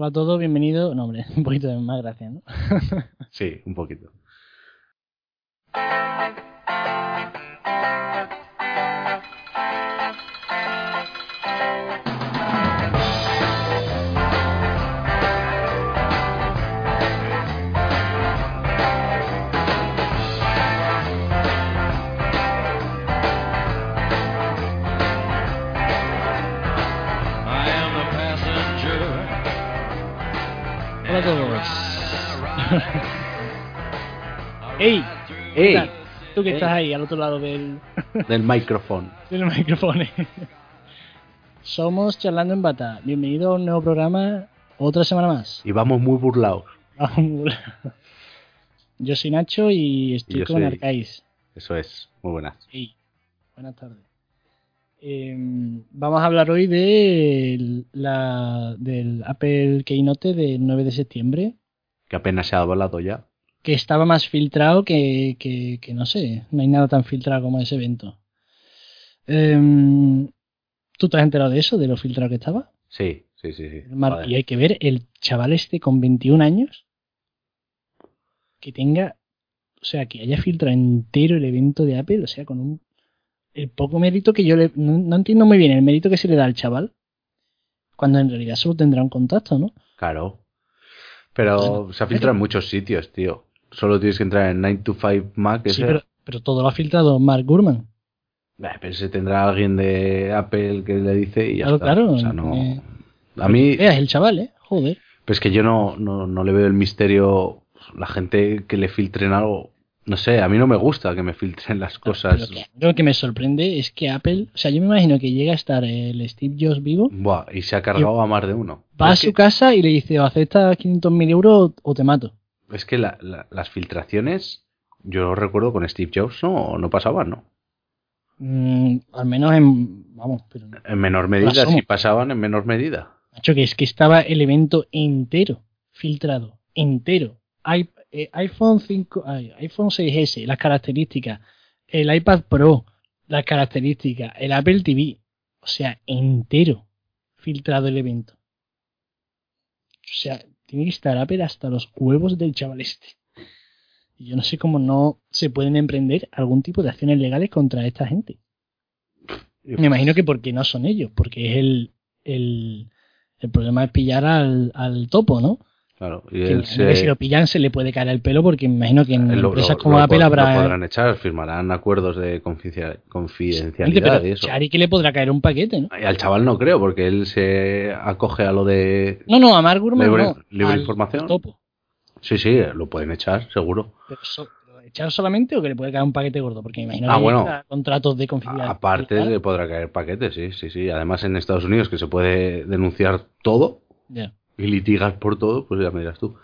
Hola a todos, bienvenidos. No, hombre, un poquito de más gracia, ¿no? sí, un poquito. Todos. ¡Ey! ¡Ey! Tú que Ey. estás ahí al otro lado del, Del micrófono. del micrófono. Somos Charlando en Bata. Bienvenido a un nuevo programa, otra semana más. Y vamos muy burlados. Yo soy Nacho y estoy Y con soy- Arcais. Eso es, muy buenas. Ey, buenas tardes. Em, vamos a hablar hoy de la, del Apple Keynote del 9 de septiembre, Que apenas se ha hablado ya. que estaba más filtrado que, que, que no sé, no hay nada tan filtrado como ese evento. Em, ¿Tú te has enterado de eso, de lo filtrado que estaba? Sí, sí, sí. sí. Mar- y hay que ver el chaval este con 21 años que tenga, o sea, que haya filtrado entero el evento de Apple, o sea, con un el poco mérito que yo le no, no entiendo muy bien el mérito que se le da al chaval cuando en realidad solo tendrá un contacto, ¿no? Claro. Pero se ha filtrado en muchos sitios, tío. Solo tienes que entrar en 9 to 5 Mac. Sí, pero, pero todo lo ha filtrado Mark Gurman. Bah, pero se tendrá alguien de Apple que le dice y ya Claro, está. claro, O sea, no... eh, A mí, Veas el chaval, ¿eh? Joder. pues es que yo no, no, no le veo el misterio. La gente que le filtren algo. No sé, a mí no me gusta que me filtren las cosas. Pero que- lo que me sorprende es que Apple, o sea, yo me imagino que llega a estar el Steve Jobs vivo, Buah, y se ha cargado a más de uno. va a su que- casa y le dice, o aceptas 500.000 euros o te mato. Es que la- la- las filtraciones, yo recuerdo con Steve Jobs, no, no pasaban, ¿no? Mm, al menos en. Vamos, pero. En menor medida, sí pasaban en menor medida. Macho, que es que estaba el evento entero filtrado. Entero. I- eh, iPhone 5, ay, iPhone 6S, las características. El iPad Pro, las características. El Apple TV. O sea, entero filtrado el evento. O sea, tiene que estar Apple hasta los huevos del chaval este. Y yo no sé cómo no se pueden emprender algún tipo de acciones legales contra esta gente. Me imagino que porque no son ellos, porque es el, el, el problema es pillar al, al topo, ¿no? Claro, y él se- si lo pillan se le puede caer el pelo porque me imagino que en lo- empresas lo- como lo Apple habrá... lo podrán echar, firmarán acuerdos de confidencialidad y eso. Chari que le podrá caer un paquete, ¿no? Al chaval no creo, porque él se acoge a lo de... No, no, a Mark Gurman Libre- no, libre al- información. al topo. Sí, sí, lo pueden echar, seguro. Pero so- ¿pero ¿Echar solamente o que le puede caer un paquete gordo? Porque me imagino Ah, que bueno. contratos de confidencialidad. Aparte le podrá caer paquetes, sí, sí, sí. Además en Estados Unidos que se puede denunciar todo Ya. Y litigar por todo, pues ya me dirás tú.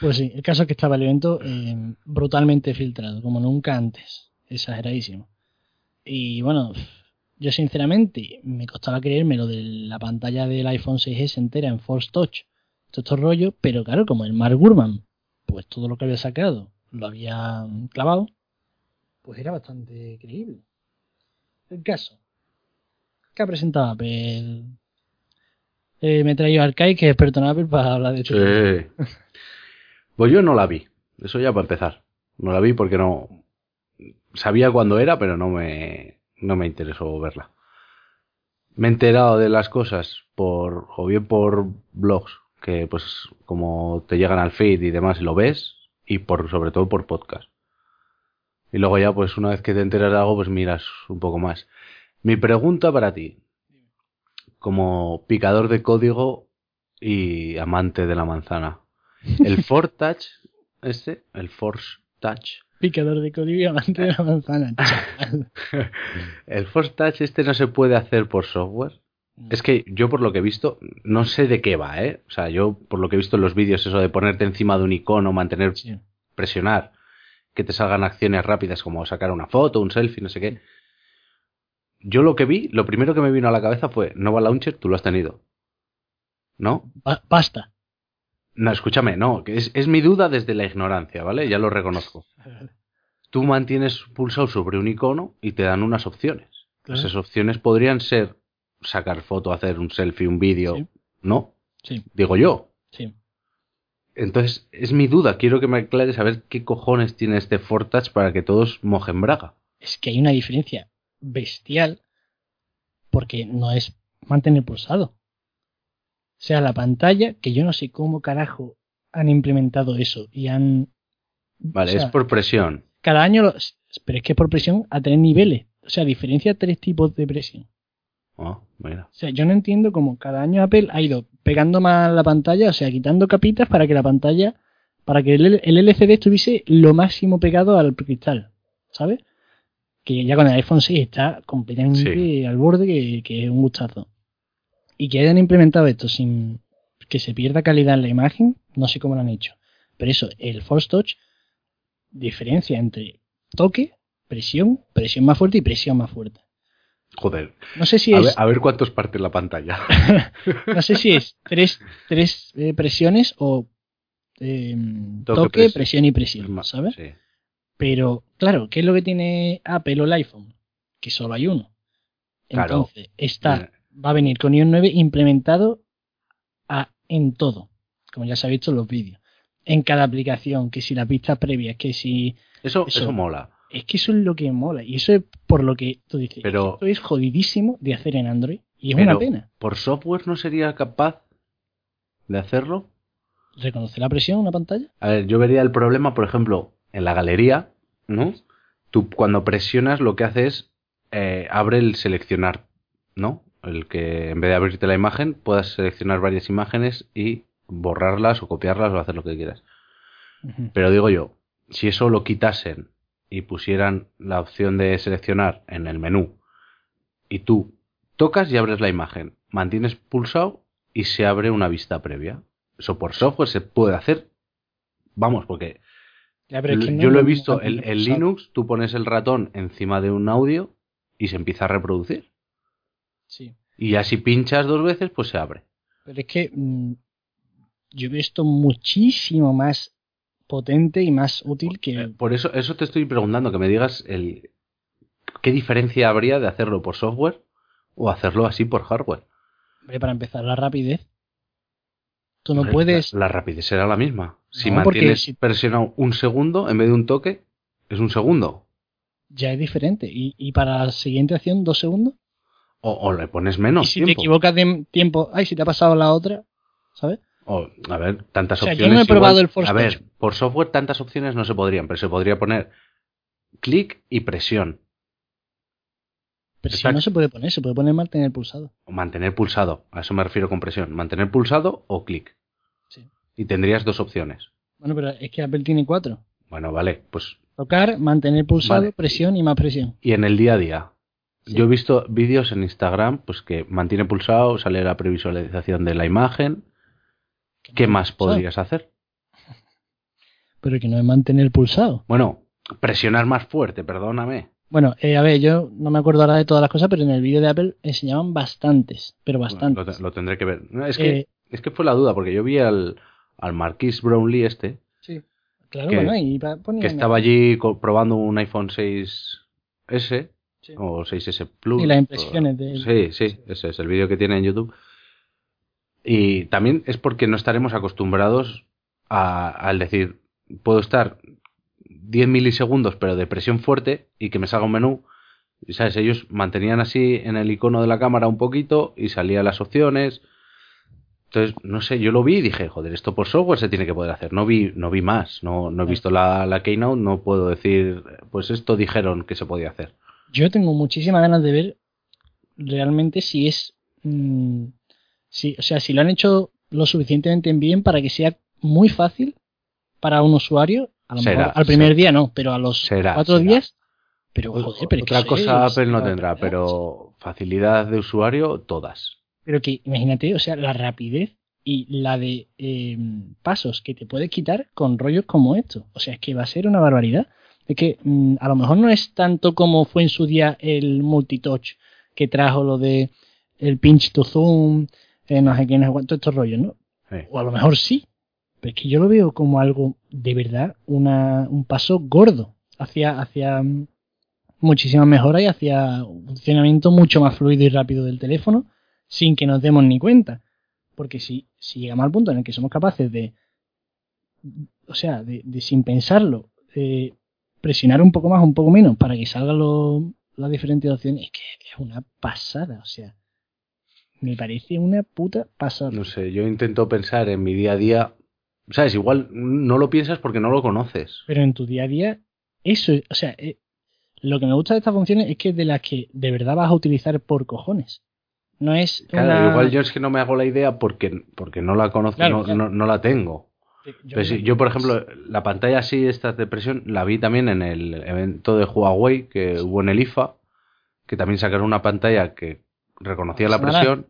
Pues sí, el caso es que estaba el evento eh, brutalmente filtrado, como nunca antes. Exageradísimo. Y bueno, yo sinceramente me costaba creerme lo de la pantalla del iPhone 6S entera en Force Touch, todo estos rollos, pero claro, como el Mark Gurman, pues todo lo que había sacado lo había clavado, pues era bastante creíble. El caso, que ha presentado Apple. Eh, me he traído a Arcai, que es experto en Apple, para hablar de esto. Sí. Pues yo no la vi. Eso ya para empezar. No la vi porque no. Sabía cuándo era, pero no me, no me interesó verla. Me he enterado de las cosas por, o bien por blogs, que pues como te llegan al feed y demás y lo ves, y por, sobre todo por podcast. Y luego ya, pues una vez que te enteras de algo, pues miras un poco más. Mi pregunta para ti, como picador de código y amante de la manzana. El Force Touch, este, el Force Touch, Picador de código y amante de la manzana. chaval. el Force Touch este no se puede hacer por software. Es que yo por lo que he visto, no sé de qué va, ¿eh? O sea, yo por lo que he visto en los vídeos, eso de ponerte encima de un icono, mantener, Sí. presionar, que te salgan acciones rápidas como sacar una foto, un selfie, no sé qué. Yo lo que vi, lo primero que me vino a la cabeza fue, Nova Launcher, tú lo has tenido. ¿No? Ba- basta. No, escúchame, no, que es, es mi duda desde la ignorancia, ¿vale? Ya lo reconozco. Tú mantienes pulsado sobre un icono y te dan unas opciones. Claro. Esas opciones podrían ser sacar foto, hacer un selfie, un vídeo, Sí. ¿no? Sí, Digo yo. sí. Entonces, es mi duda. Quiero que me aclares a ver qué cojones tiene este Fortouch para que todos mojen braga. Es que hay una diferencia bestial porque no es mantener pulsado. O sea, la pantalla, que yo no sé cómo carajo han implementado eso y han... Vale, o sea, es por presión. Cada año, lo- pero es que es por presión a tres niveles. O sea, diferencia tres tipos de presión. Oh, mira. O sea, yo no entiendo cómo cada año Apple ha ido pegando más la pantalla, o sea, quitando capitas para que la pantalla, para que el, el LCD estuviese lo máximo pegado al cristal, ¿sabes? Que ya con el iPhone 6 está completamente Sí. al borde, que, que es un gustazo. Y que hayan implementado esto sin que se pierda calidad en la imagen, no sé cómo lo han hecho. Pero eso, el Force Touch diferencia entre toque, presión, presión más fuerte y presión más fuerte. Joder. No sé si A es... ver, a ver cuántos parten la pantalla. No sé si es tres, tres eh, presiones o eh, Toque, toque, presión. presión y presión, ¿sabes? Sí. Pero, claro, ¿qué es lo que tiene Apple o el iPhone? Que solo hay uno. Claro. Entonces, está, va a venir con iOS 9 implementado a- en todo, como ya se ha visto en los vídeos. En cada aplicación, que si las vistas previas, que si... Eso, Eso. eso mola. Es que eso es lo que mola. Y eso es por lo que tú dices. Pero- esto es jodidísimo de hacer en Android. Y es Pero- una pena. ¿Por software no sería capaz de hacerlo? ¿Reconocer la presión en una pantalla? A ver, yo vería el problema, por ejemplo, en la galería, ¿no? Tú cuando presionas lo que hace es eh, abre el seleccionar, ¿no? El que en vez de abrirte la imagen puedas seleccionar varias imágenes y borrarlas o copiarlas o hacer lo que quieras. Pero digo yo, si eso lo quitasen y pusieran la opción de seleccionar en el menú y tú tocas y abres la imagen, mantienes pulsado y se abre una vista previa. Eso por software se puede hacer. Vamos, porque Ya, pero es que no yo lo he visto en. Linux, tú pones el ratón encima de un audio y se empieza a reproducir. Sí. Y ya si pinchas dos veces, pues se abre. Pero es que mm, yo veo esto muchísimo más potente y más útil que. Por eso, eso te estoy preguntando, que me digas el qué diferencia habría de hacerlo por software o hacerlo así por hardware. Hombre, para empezar, la rapidez. Tú no Hombre, puedes. La, la rapidez será la misma. Si No, mantienes si- presionado un segundo en vez de un toque, es un segundo. Ya es diferente. Y, y para la siguiente acción, dos segundos. O, o le pones menos y si te equivocas de tiempo, ay, si te ha pasado la otra, ¿sabes? O, a ver, tantas O sea, yo opciones. no he probado igual- el Force A ver, por software tantas opciones no se podrían, pero se podría poner clic y presión. Pero si no se puede poner, se puede poner mantener pulsado. O mantener pulsado. A eso me refiero con presión. Mantener pulsado o clic. Sí. Y tendrías dos opciones. Bueno, pero es que Apple tiene cuatro. Bueno, vale, pues. Tocar, mantener pulsado, Vale. presión y más presión. Y en el día a día. Sí. Yo he visto vídeos en Instagram, pues que mantiene pulsado, sale la previsualización de la imagen. ¿Qué más pulsado. podrías hacer? Pero que no es mantener pulsado. Bueno, presionar más fuerte, perdóname. Bueno, eh, a ver, yo no me acuerdo ahora de todas las cosas, pero en el vídeo de Apple enseñaban bastantes, pero Bueno, bastantes. Lo, te- lo tendré que ver. No, es, que, Eh, es que fue la duda, porque yo vi al, al Marquis Brownlee este, sí, claro, que- bueno, y que estaba allí probando un iPhone 6S Sí. o 6S Plus. Y las impresiones o- de él. Sí, sí, ese es el vídeo que tiene en YouTube. Y también es porque no estaremos acostumbrados a, al decir, puedo estar 10 milisegundos pero de presión fuerte y que me salga un menú. Y, ¿Sabes? Ellos mantenían así en el icono de la cámara un poquito y salían las opciones. Entonces, no sé, yo lo vi y dije, joder, esto por software se tiene que poder hacer. No vi, no vi más, no, no he visto la, la Keynote, no puedo decir, pues esto dijeron que se podía hacer. Yo tengo muchísimas ganas de ver realmente si es. mm, si, o sea, si lo han hecho lo suficientemente bien para que sea muy fácil para un usuario. A lo Será, mejor al primer será. día no, pero a los Será, cuatro días. Pero joder, pero Otra cosa Apple no tendrá, pero facilidad de usuario, todas. Pero que imagínate, o sea, la rapidez y la de eh, pasos que te puedes quitar con rollos como estos. O sea, es que va a ser una barbaridad. Es que mm, a lo mejor no es tanto como fue en su día el multitouch que trajo lo de el pinch to zoom, eh, no sé qué, no sé cuánto, estos rollos, ¿no? Sí. O a lo mejor sí, pero es que yo lo veo como algo de verdad, un paso gordo hacia, hacia mm, muchísimas mejoras y hacia un funcionamiento mucho más fluido y rápido del teléfono sin que nos demos ni cuenta. Porque si, si llegamos al punto en el que somos capaces de, o sea, de, sin pensarlo, eh, presionar un poco más, un poco menos para que salgan las diferentes opciones, es que es una pasada, o sea, me parece una puta pasada. No sé, yo intento pensar en mi día a día. ¿Sabes? Igual no lo piensas porque no lo conoces. Pero en tu día a día, eso, o sea, eh, lo que me gusta de estas funciones es que es de las que de verdad vas a utilizar por cojones. No es Claro, una- igual yo es que no me hago la idea porque, porque no la conozco, Claro, no, claro. no- no la tengo. Yo, sí, yo, por ejemplo, la pantalla así, esta de presión, la vi también en el evento de Huawei que hubo en el IFA, que también sacaron una pantalla que reconocía la presión.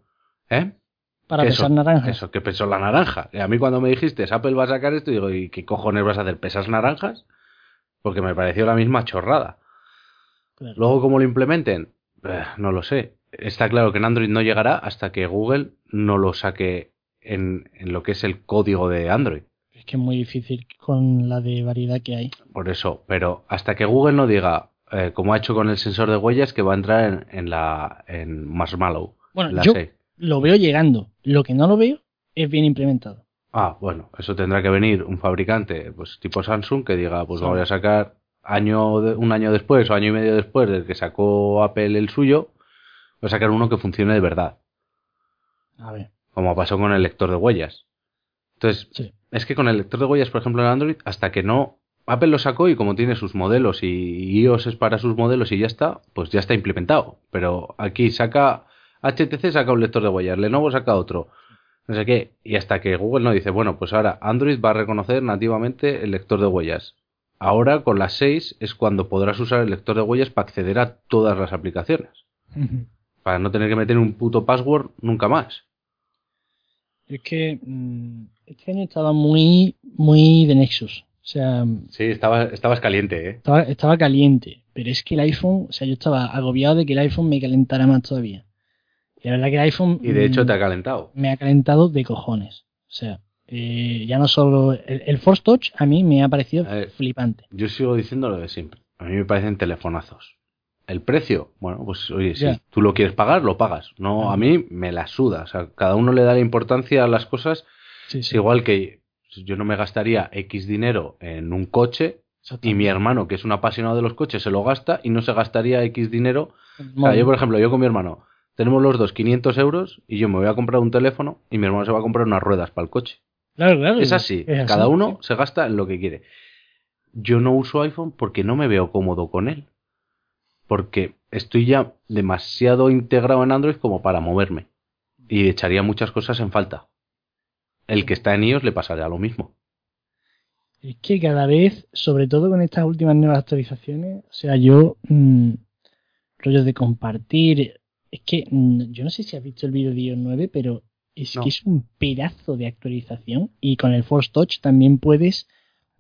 ¿Eh? Para que pesar naranjas. Eso, que pesó la naranja. Y a mí cuando me dijiste, Apple va a sacar esto, digo, ¿y qué cojones vas a hacer? ¿Pesas naranjas? Porque me pareció la misma chorrada. Claro. Luego, ¿cómo lo implementen? Eh, no lo sé. Está claro que en Android no llegará hasta que Google no lo saque en, en lo que es el código de Android. Es que es muy difícil con la de variedad que hay. Por eso, pero hasta que Google no diga, eh, como ha hecho con el sensor de huellas, que va a entrar en, en la en Marshmallow. Bueno, la yo 6. Lo veo llegando. Lo que no lo veo es bien implementado. Ah, bueno, eso tendrá que venir un fabricante, pues tipo Samsung, que diga, pues Sí. voy a sacar año de- un año después o año y medio después del que sacó Apple el suyo, voy a sacar uno que funcione de verdad, A ver, como pasó con el lector de huellas. Entonces, sí. es que con el lector de huellas, por ejemplo, en Android, hasta que no Apple lo sacó y como tiene sus modelos y iOS es para sus modelos y ya está, pues ya está implementado. Pero aquí saca HTC saca un lector de huellas, Lenovo saca otro, no sé qué, y hasta que Google no dice, bueno, pues ahora Android va a reconocer nativamente el lector de huellas. Ahora con las 6 es cuando podrás usar el lector de huellas para acceder a todas las aplicaciones, para no tener que meter un puto password nunca más. Es que mm, este año estaba muy, muy de Nexus. O sea, Sí, estaba, estabas caliente, ¿eh? estaba, estaba caliente. Pero es que el iPhone, o sea, yo estaba agobiado de que el iPhone me calentara más todavía. Y la verdad que el iPhone Y de hecho mm, te ha calentado. me ha calentado de cojones. O sea, eh, ya no solo. El, el Force Touch a mí me ha parecido ver. flipante. Yo sigo diciendo lo de siempre. A mí me parecen telefonazos. El precio, bueno, pues oye, si Ya. tú lo quieres pagar, lo pagas. No, a mí me la suda. O sea, cada uno le da la importancia a las cosas. Sí, igual que yo no me gastaría X dinero en un coche y mi hermano, que es un apasionado de los coches, se lo gasta y no se gastaría X dinero. O sea, yo, por ejemplo, yo con mi hermano, tenemos los dos 500 euros y yo me voy a comprar un teléfono y mi hermano se va a comprar unas ruedas para el coche. Claro, claro. Es así, es así, cada uno se gasta en lo que quiere. Yo no uso iPhone porque no me veo cómodo con él. Porque estoy ya demasiado integrado en Android como para moverme. Y echaría muchas cosas en falta. El que está en iOS le pasaría lo mismo. Es que cada vez, sobre todo con estas últimas nuevas actualizaciones, o sea, yo, mm, rollos de compartir, es que mm, yo no sé si has visto el vídeo de iOS 9, pero es No. que es un pedazo de actualización y con el Force Touch también puedes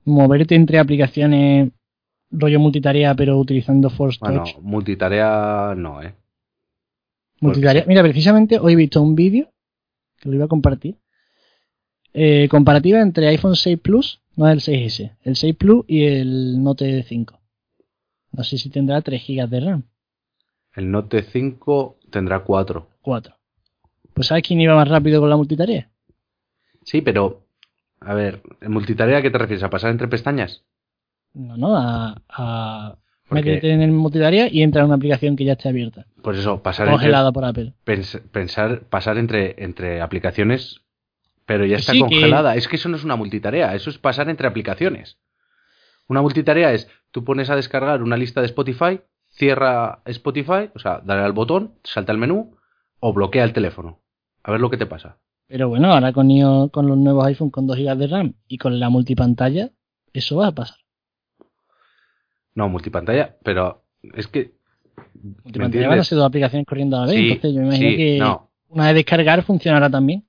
moverte entre aplicaciones rollo multitarea, pero utilizando Force Bueno, Touch. multitarea no, ¿eh? Multitarea. Mira, precisamente hoy he visto un vídeo que lo iba a compartir. eh, comparativa entre iPhone 6 Plus, no el 6S, el 6 Plus y el Note 5. No sé si tendrá 3 GB de RAM. El Note 5 tendrá 4. 4. Pues ¿sabes quién iba más rápido con la multitarea? Sí, pero, a ver, ¿en multitarea a qué te refieres? ¿A pasar entre pestañas? No, no, a, a Porque- métete en el multitarea y entra en una aplicación que ya esté abierta. Pues eso, pasar entre, Congelada por Apple. pens- pensar, pasar entre, entre aplicaciones, pero ya está Sí, que- congelada. Es que eso no es una multitarea, eso es pasar entre aplicaciones. Una multitarea es, tú pones a descargar una lista de Spotify, cierra Spotify, o sea, dale al botón, salta el menú o bloquea el teléfono. A ver lo que te pasa. Pero bueno, ahora con, iOS- con los nuevos iPhone con 2 GB de RAM y con la multipantalla, eso va a pasar. No, multipantalla, pero es que... ¿me Multipantalla van a ser dos aplicaciones corriendo a la vez, Sí, entonces yo me imagino sí, que no. una vez descargar funcionará también.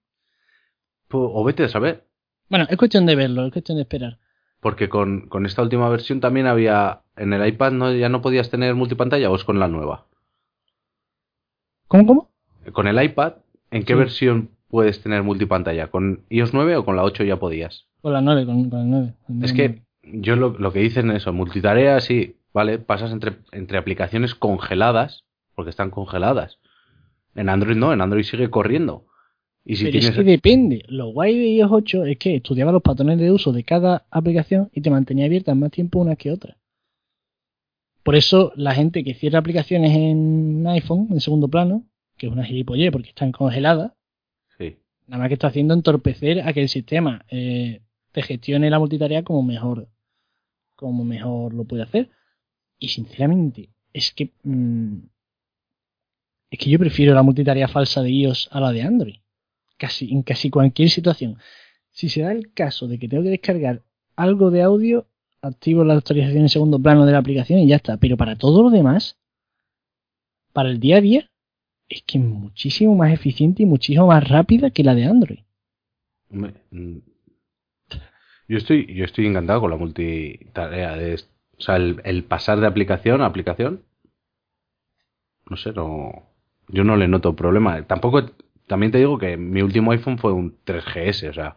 Pues, o vete a saber. Bueno, es cuestión de verlo, es cuestión de esperar. Porque con, con esta última versión también había. En el iPad no, ya no podías tener multipantalla o es con la nueva. ¿Cómo, cómo? Con el iPad, ¿en qué Sí. versión puedes tener multipantalla? ¿Con iOS 9 o con la 8 ya podías? Con la 9, con, con la 9. Es que yo lo, lo que dicen es eso, multitarea sí, ¿vale? Pasas entre, entre aplicaciones congeladas, porque están congeladas. En Android no, en Android sigue corriendo. Y si Pero tienes... es que depende. Lo guay de iOS 8 es que estudiaba los patrones de uso de cada aplicación y te mantenía abierta más tiempo una que otra. Por eso la gente que cierra aplicaciones en iPhone, en segundo plano, que es una gilipollez porque están congeladas, Sí. nada más que está haciendo entorpecer a que el sistema eh, te gestione la multitarea como mejor, como mejor lo puede hacer. Y sinceramente, es que mm, es que yo prefiero la multitarea falsa de iOS a la de Android. Casi, en casi cualquier situación. Si se da el caso de que tengo que descargar algo de audio, activo la actualización en segundo plano de la aplicación y ya está. Pero para todo lo demás, para el día a día, es que es muchísimo más eficiente y muchísimo más rápida que la de Android. Mm, Yo estoy, yo estoy encantado con la multitarea. De, o sea, el, el pasar de aplicación a aplicación. No sé, no. Yo no le noto problema. Tampoco. También te digo que mi último iPhone fue un 3GS, o sea.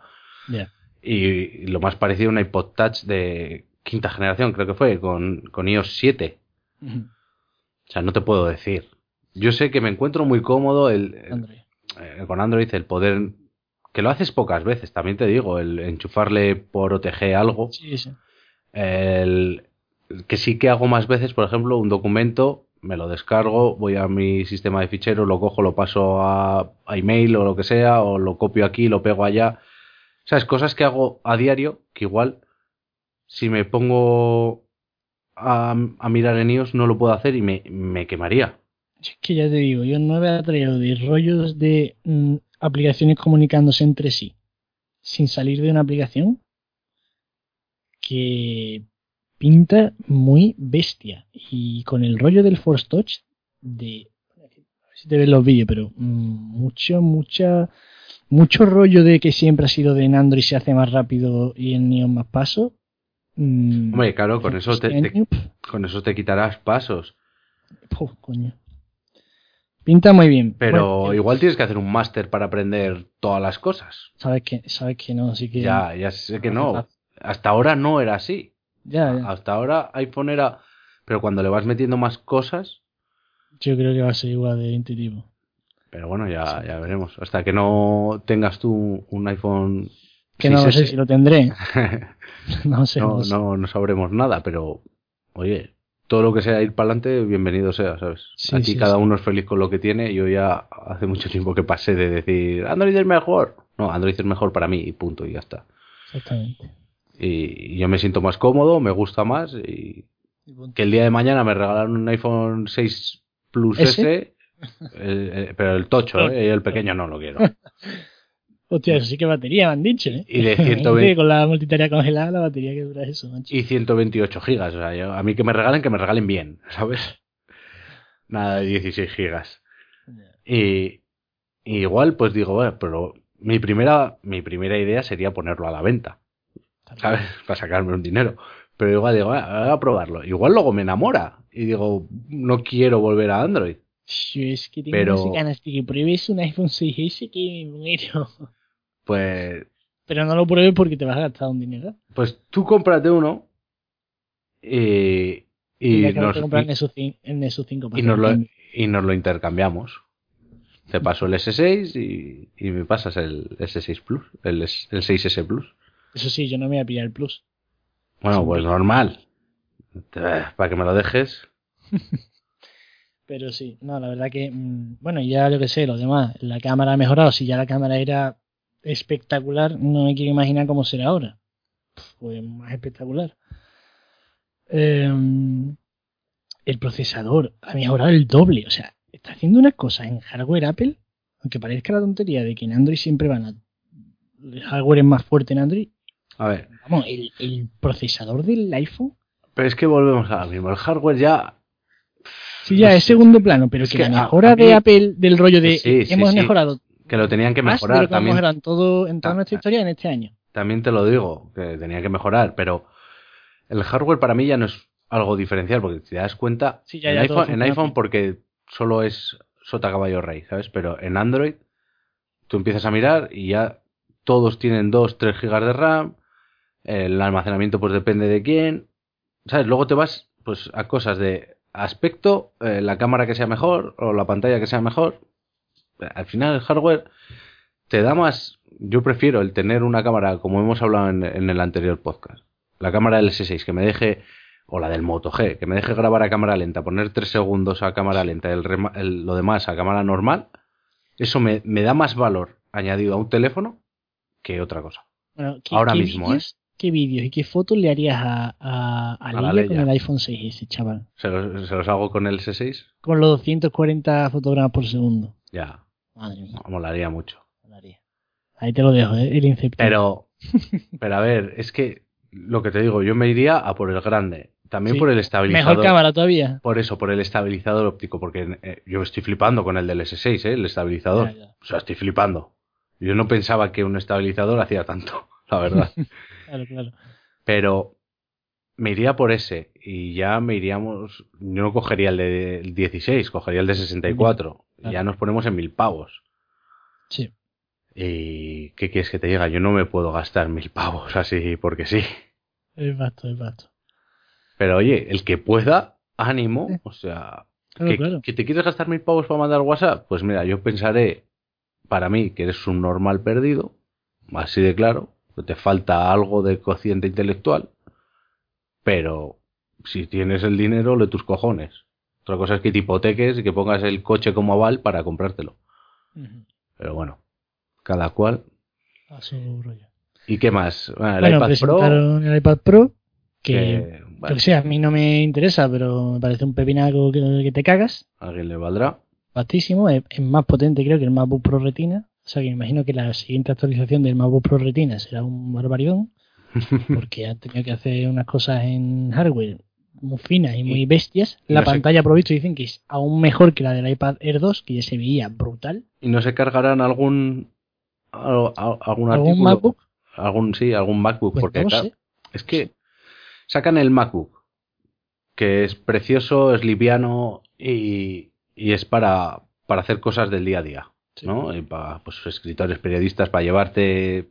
Y lo más parecido a un iPod Touch de quinta generación, creo que fue, con, con iOS 7. O sea, no te puedo decir. Yo sé que me encuentro muy cómodo el, Android. eh, con Android el poder. Que lo haces pocas veces, también te digo, el enchufarle por OTG algo. Sí, sí. El, que sí que hago más veces, por ejemplo, un documento, me lo descargo, voy a mi sistema de ficheros, lo cojo, lo paso a, a email o lo que sea, o lo copio aquí, lo pego allá. ¿Sabes? Cosas que hago a diario, que igual, si me pongo a, mirar en iOS, no lo puedo hacer y me, me quemaría. Es que ya te digo, yo no he traído de rollos de mm, aplicaciones comunicándose entre sí sin salir de una aplicación que pinta muy bestia. Y con el rollo del Force Touch, de. A ver si te ves los vídeos, pero mucho, mucha. Mucho rollo de que siempre ha sido de en Android se hace más rápido y en iOS más paso. Mm, Hombre, claro, con eso te, con eso te quitarás pasos. puf, coño. Pinta muy bien. Pero Bueno, igual tienes que hacer un máster para aprender todas las cosas. Sabes que, sabes que no, así que. Ya, ya sé que no. Hasta ahora no era así. Ya, ya. Hasta ahora iPhone era. Pero cuando le vas metiendo más cosas. Yo creo que va a ser igual de intuitivo. Pero bueno, ya, ya veremos. Hasta que no tengas tú un iPhone. Que no 6S, sé si lo tendré. No sé. no, no sé. no, no sabremos nada, pero. Oye, todo lo que sea ir para adelante, bienvenido sea, ¿sabes? Sí, Aquí sí, cada sí. uno es feliz con lo que tiene. Yo ya hace mucho tiempo que pasé de decir Android es mejor. No, Android es mejor para mí y punto, y ya está. Exactamente. Y yo me siento más cómodo, me gusta más y que el día de mañana me regalan un iPhone 6 Plus. S, el- el- pero el tocho, ¿eh? el pequeño no lo quiero. Hostia, eso sí que batería, me han dicho, ¿eh? Y de 120 Gente, Con la multitarea congelada, la batería que dura eso, macho. Y 128 gigas, o sea, yo- a mí que me regalen, que me regalen bien, ¿sabes? Nada de 16 gigas. Y, y igual, pues digo, bueno, pero mi primera, mi primera idea sería ponerlo a la venta, ¿sabes? Para sacarme un dinero. Pero igual digo, "Ah, voy a probarlo. Igual luego me enamora y digo, no quiero volver a Android. Yo es que tengo Pero- ganas de que pruebes un iPhone 6S que me muero. Pues, Pero no lo pruebes porque te vas a gastar un dinero. pues tú cómprate uno y, y, nos, y- el Nexus 5. El Nexus 5 para y nos lo, y nos lo intercambiamos. Te paso el S6 y, y me pasas el S6 Plus, el, el 6S Plus. Eso sí, yo no me voy a pillar el Plus. Bueno, pues normal. Para que me lo dejes. Pero sí, no, la verdad que, mm, bueno, ya lo que sé, lo demás, la cámara ha mejorado, si ya la cámara era espectacular, no me quiero imaginar cómo será ahora. Pues más espectacular. Eh, el procesador ha mejorado el doble, o sea, está haciendo una cosa en hardware Apple, aunque parezca la tontería de que en Android siempre van a... El hardware es más fuerte en Android. A ver, Vamos, el, el procesador del iPhone, pero es que volvemos a lo mismo. El hardware ya. Sí, ya es segundo plano, pero Es que, que la mejora a mí- de Apple del rollo de Sí, sí, hemos sí. mejorado Que lo tenían que más mejorar hemos también. en, todo, en toda Ah, nuestra historia en este año. También te lo digo, que tenía que mejorar, pero el hardware para mí ya no es algo diferencial, porque si te das cuenta, Sí, ya, en, ya, iPhone, en porque solo es sota caballo rey, ¿sabes? Pero en Android tú empiezas a mirar y ya todos tienen 2, 3 gigas de RAM, el almacenamiento pues depende de quién, ¿sabes? Luego te vas pues a cosas de aspecto, eh, la cámara que sea mejor o la pantalla que sea mejor. Al final el hardware te da más. Yo prefiero el tener una cámara, como hemos hablado en, en el anterior podcast, la cámara del S6 que me deje, o la del Moto G, que me deje grabar a cámara lenta, poner 3 segundos a cámara lenta, el, el- lo demás a cámara normal, eso me, me da más valor añadido a un teléfono que otra cosa. Bueno, ¿qué, Ahora qué mismo, ¿eh? ¿Qué vídeos y qué fotos le harías a, a, a con el iPhone 6S, chaval? Se los, se los hago con el S6, Con los 240 fotogramas por segundo. ya, Madre mía, molaría mucho. molaría. Ahí te lo dejo, ¿eh? el Inception. Pero, pero a ver, es que lo que te digo, yo me iría a por el grande. También Sí. por el estabilizador. Mejor cámara todavía. Por eso, por el estabilizador óptico, porque eh, yo estoy flipando con el del S6, ¿eh? el estabilizador. Ya, ya. O sea, estoy flipando. Yo no pensaba que un estabilizador hacía tanto, la verdad. Claro, claro. Pero me iría por ese y ya me iríamos. Yo no cogería el de el 16, cogería el de 64. Claro. Ya nos ponemos en mil pavos. Sí. ¿Y qué quieres que te diga? Yo no me puedo gastar mil pavos así porque sí. Es vasto. Pero oye, el que pueda, ánimo. O sea, Claro, ¿Que, claro. que te quieres gastar mil pavos para mandar WhatsApp? Pues mira, yo pensaré, para mí, que eres un normal perdido, así de claro, que te falta algo de cociente intelectual, pero si tienes el dinero, le tus cojones. Otra cosa es que te hipoteques y que pongas el coche como aval para comprártelo. Pero bueno, cada cual. A su rollo. ¿Y qué más? Bueno, el bueno, iPad Pro, el iPad Pro, que, que, yo bueno, que sé, a mí no me interesa, pero me parece un pepinaco que, que te cagas. a alguien le valdrá. Bastísimo, es, es más potente creo que el MacBook Pro Retina. O sea que me imagino que la siguiente actualización del MacBook Pro Retina será un barbaridón, porque han tenido que hacer unas cosas en hardware muy finas y muy bestias. La no pantalla, por visto, dicen que es aún mejor que la del iPad Air 2, que ya se veía brutal. ¿Y no se cargarán algún, al- al- algún ¿Algún artículo? MacBook? Algún, sí, algún MacBook. Pues porque no claro, es que sacan el MacBook, que es precioso, es liviano y, y es para, para hacer cosas del día a día. Sí. ¿no? Y para pues, escritores, periodistas, para llevarte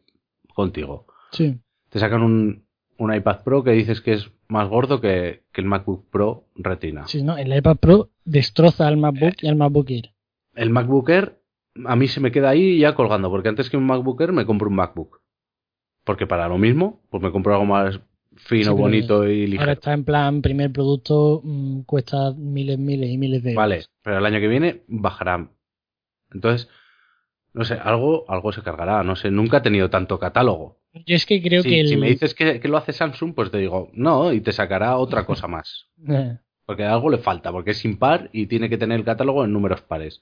contigo. Sí. Te sacan un, un iPad Pro que dices que es más gordo que, que el MacBook Pro Retina. Sí, ¿no? El iPad Pro destroza al MacBook y al MacBook Air. El MacBook Air a mí se me queda ahí ya colgando, porque antes que un MacBook Air me compro un MacBook. Porque para lo mismo, pues me compro algo más fino, Sí, bonito y Ahora ligero. está en plan, primer producto mm, cuesta miles, miles y miles de euros. Vale, pero el año que viene bajará. Entonces, no sé, algo, algo se cargará, no sé, nunca he tenido tanto catálogo. Yo es que creo que el... si me dices que, que lo hace Samsung, pues te digo, no, y te sacará otra cosa más. Eh, Porque algo le falta, porque es impar y tiene que tener el catálogo en números pares.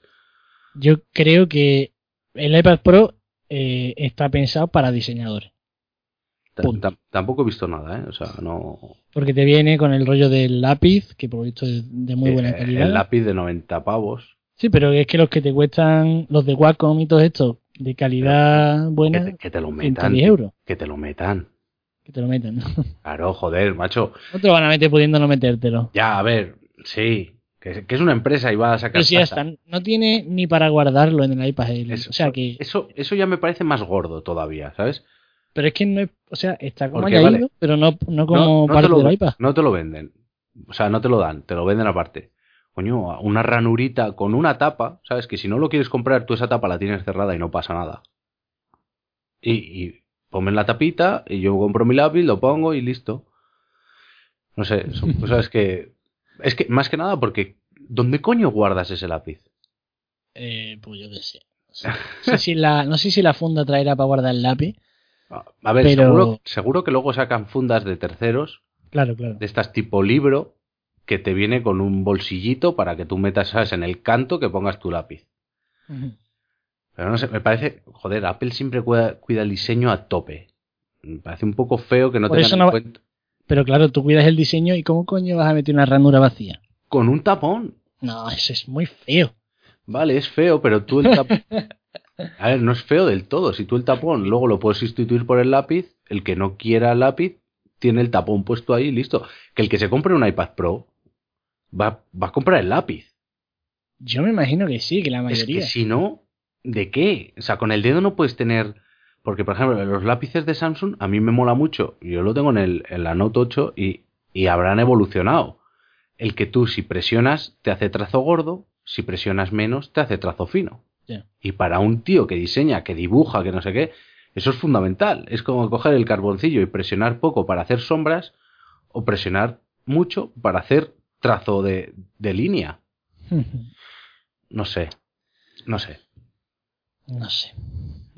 Yo creo que el iPad Pro eh, está pensado para diseñadores. Tampoco he visto nada, ¿eh? O sea, no. Porque te viene con el rollo del lápiz, que por lo visto es de muy buena Eh, calidad. El lápiz de 90 pavos. Sí, pero es que los que te cuestan, los de Wacom y todo esto, de calidad Que buena, te, que te lo 110 metan. euros. Que te lo metan. Que te lo meten. ¿no? Claro, joder, macho. No te lo van a meter pudiendo no metértelo. Ya, a ver, sí. Que, que es una empresa y va a sacar. Pero si ya están, no tiene ni para guardarlo en el iPad. Eso, o sea que, eso, eso ya me parece más gordo todavía, ¿sabes? pero es que no es, o sea, está como Porque, vale. pero no, no como no, no parte lo, del iPad. no te lo venden. O sea, no te lo dan, te lo venden aparte. Coño, una ranurita con una tapa, ¿sabes? Que si no lo quieres comprar, tú esa tapa la tienes cerrada y no pasa nada. Y, y ponme la tapita y yo compro mi lápiz, lo pongo y listo. No sé, son cosas que... Es que, más que nada, porque ¿dónde coño guardas ese lápiz? Eh, pues yo qué sé. No sé, si la, no sé si la funda traerá para guardar el lápiz. A a ver, Pero- seguro, seguro que luego sacan fundas de terceros, Claro, claro. de estas tipo libro, que te viene con un bolsillito para que tú metas, ¿sabes? En el canto que pongas tu lápiz. Pero no sé, me parece, joder, Apple siempre cuida, cuida el diseño a tope. Me parece un poco feo que no Por tengan en cuenta. Pero claro, tú cuidas el diseño y cómo coño vas a meter una ranura vacía. Con un tapón. No, eso es muy feo. Vale, es feo, pero tú el tapón... A ver, no es feo del todo. Si tú el tapón luego lo puedes sustituir por el lápiz, el que no quiera el lápiz tiene el tapón puesto ahí listo. Que el que se compre un iPad Pro va, va a comprar el lápiz. Yo me imagino que sí, que la Es mayoría. que si no, ¿de qué? O sea, con el dedo no puedes tener... Porque, por ejemplo, los lápices de Samsung a mí me mola mucho. Yo lo tengo en, el, en la Note 8 y, y habrán evolucionado. El que tú si presionas te hace trazo gordo, si presionas menos te hace trazo fino. Y para un tío que diseña, que dibuja, que no sé qué, eso es fundamental. Es como coger el carboncillo y presionar poco para hacer sombras o presionar mucho para hacer trazo de, de línea. No sé. No sé. no sé.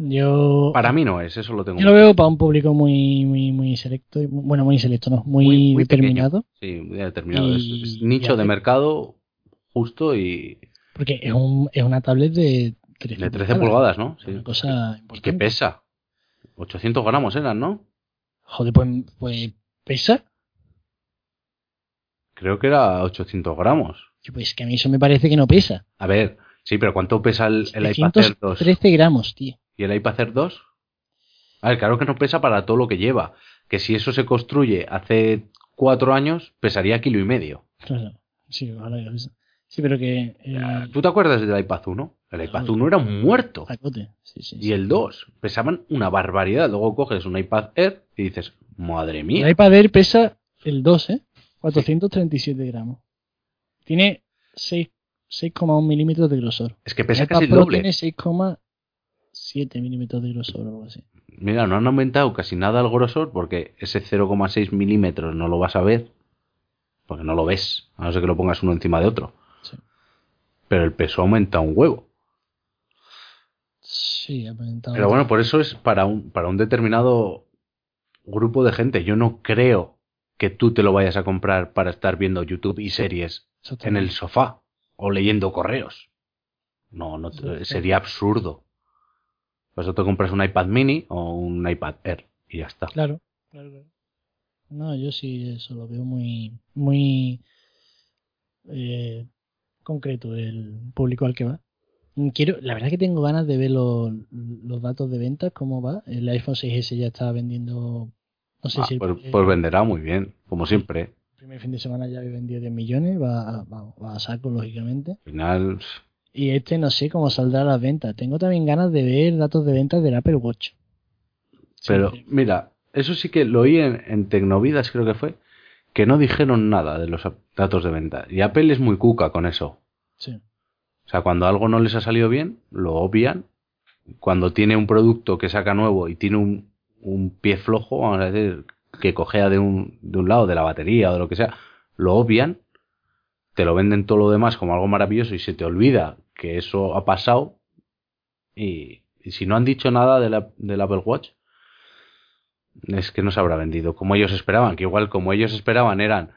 Yo, Para mí no es, eso lo tengo. yo lo veo para un público muy, muy, muy selecto. y- Bueno, muy selecto, no, muy, Muy- muy determinado. Sí, muy determinado. Es- Y- es nicho y de mercado justo y Porque es, un, es una tablet de 13, de 13 pulgadas, ¿no? Sí. Una cosa Y importante. que pesa. 800 gramos eran, ¿no? Joder, pues, pues pesa. Creo que era 800 gramos. Pues que a mí eso me parece que no pesa. A ver, sí, pero ¿cuánto pesa el, el iPad Air 2? 13 gramos, tío. ¿Y el iPad Air 2? A ver, claro que no pesa para todo lo que lleva. Que si eso se construye hace cuatro años, pesaría kilo y medio. Claro. Sí, ojalá que pesa. Sí, pero que. eh, ¿Tú te acuerdas del iPad 1? El iPad 1 era un muerto. pacote. Sí, sí, Y el 2 pesaban una barbaridad. Luego coges un iPad Air y dices, madre mía. El iPad Air pesa el 2, ¿eh? 437 gramos. Tiene 6 6,1 milímetros de grosor. Es que pesa casi el doble. tiene 6,7 milímetros de grosor o algo así. Mira, no han aumentado casi nada el grosor porque ese 0,6 milímetros no lo vas a ver. Porque no lo ves. A no ser que lo pongas uno encima de otro. Sí. Pero el peso aumenta un huevo. Sí, ha aumentado. Pero bueno, por eso es para un, para un determinado grupo de gente. Yo no creo que tú te lo vayas a comprar para estar viendo YouTube y series en el sofá o leyendo correos. No, no te- sería absurdo. Por eso te compras un iPad mini o un iPad Air y ya está. Claro, claro, claro. No, yo sí eso lo veo muy, muy eh, concreto el público al que va. Quiero, la verdad que tengo ganas de ver los, los datos de ventas, cómo va. El iPhone 6S ya está vendiendo, no sé Ah, si el, pues, el pues venderá muy bien, como siempre. primer fin de semana ya había vendido 10 millones, va, a- va, va a saco lógicamente. Al final, Y este no sé cómo saldrá las ventas. Tengo también ganas de ver datos de ventas del Apple Watch. pero Sí, mira, eso sí que lo oí en, en Tecnovidas, creo que fue, que no dijeron nada de los datos de venta. Y Apple es muy cuca con eso. sí. O sea, cuando algo no les ha salido bien, lo obvian. Cuando tiene un producto que saca nuevo y tiene un, un pie flojo, vamos a decir, que cojea de un, de un lado, de la batería o de lo que sea, lo obvian, te lo venden todo lo demás como algo maravilloso y se te olvida que eso ha pasado. Y, si no han dicho nada de la- del Apple Watch, es que no se habrá vendido como ellos esperaban, que igual como ellos esperaban eran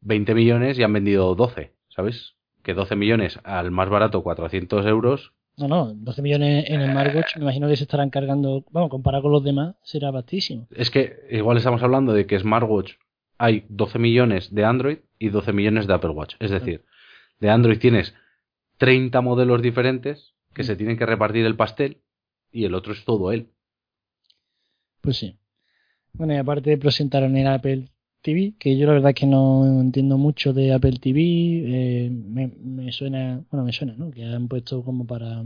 20 millones y han vendido 12, ¿sabes? Que 12 millones al más barato 400 euros, No, no, 12 millones en el smartwatch, me imagino que se estarán cargando, bueno, comparado con los demás, será bastísimo. es que igual estamos hablando de que smartwatch hay 12 millones de Android y 12 millones de Apple Watch. Es decir, de Android tienes 30 modelos diferentes que se tienen que repartir el pastel y el otro es todo él. Pues sí. Bueno, y aparte presentaron el Apple TV, que yo la verdad que no entiendo mucho de Apple TV, eh, me, me suena, bueno, me suena, ¿no? Que han puesto como para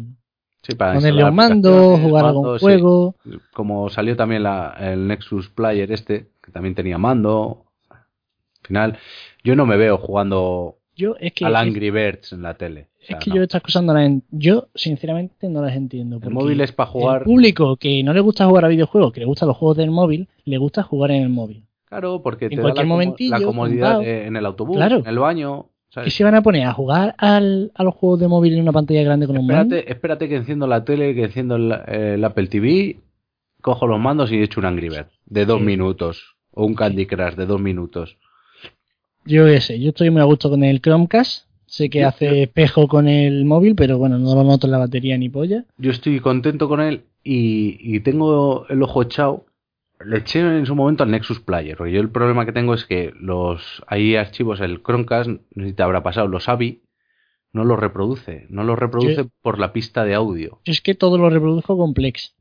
Sí, para ponerle un mando, jugar mando, algún sí. juego. Como salió también la- el Nexus Player este, que también tenía mando. Al final, yo no me veo jugando Yo es que al Angry Birds en la tele. O es que no. yo estas cosas no las en- yo sinceramente no las entiendo. El móvil es para jugar. El público que no le gusta jugar a videojuegos, que le gustan los juegos del móvil, le gusta jugar en el móvil. Claro, porque En te da cualquier la, momentillo, la comodidad en el autobús, Claro. en el baño. ¿Qué ¿sabes? se van a poner a jugar al, a los juegos de móvil en una pantalla grande con un mando? Espérate, espérate que enciendo la tele, que enciendo el, el Apple TV, cojo los mandos y echo un Angry Bird de dos Sí. minutos. O un Candy Crush de dos minutos. Yo qué sé, yo estoy muy a gusto con el Chromecast. Sé que hace espejo con el móvil, pero bueno, no lo noto en la batería ni polla. Yo estoy contento con él y, y tengo el ojo echado. Le eché en su momento al Nexus Player, porque yo el problema que tengo es que los hay archivos, el Chromecast, no sé si te habrá pasado, los AVI, no lo reproduce. No lo reproduce Yo- por la pista de audio. Es que todo lo reproduzco con Plex.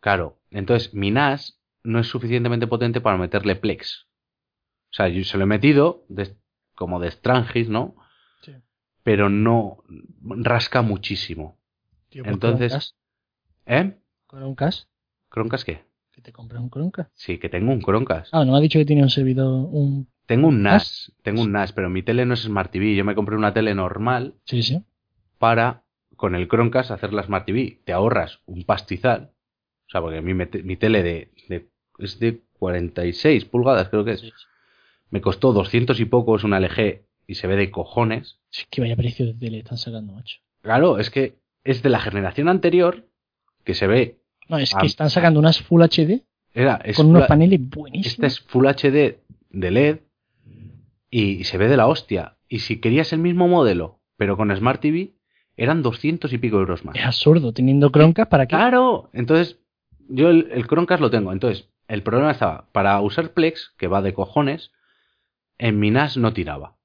Claro, entonces mi NAS no es suficientemente potente para meterle Plex. O sea, yo se lo he metido de- como de Strangis, ¿no? Sí. Pero no rasca muchísimo. Tío, Entonces-. ¿Eh? Chromecast. ¿Chromecast qué? Te compras un Chromecast. Sí, que tengo un Chromecast. Ah, no me ha dicho que tiene un servidor, un... Tengo un ¿NAS? Tengo un NAS, pero mi tele no es Smart TV. Yo me compré una tele normal Sí, sí. para, con el Chromecast, hacer la Smart TV. Te ahorras un pastizal. O sea, porque mi, mi tele de, de- es de 46 pulgadas, creo que es. Sí. Me costó 200 y poco, es una LG y se ve de cojones. Es que vaya precio de tele están sacando, macho. Claro, es que es de la generación anterior que se ve. No, es Ah, que están sacando unas Full HD Era, es con unos paneles esta buenísimos. es Full HD de LED y se ve de la hostia. Y si querías el mismo modelo, pero con Smart TV, eran 200 y pico euros más. Es absurdo, teniendo Chromecast, ¿para qué? Claro, entonces yo el, el Chromecast lo tengo. Entonces, el problema estaba, para usar Plex, que va de cojones, en mi NAS no tiraba,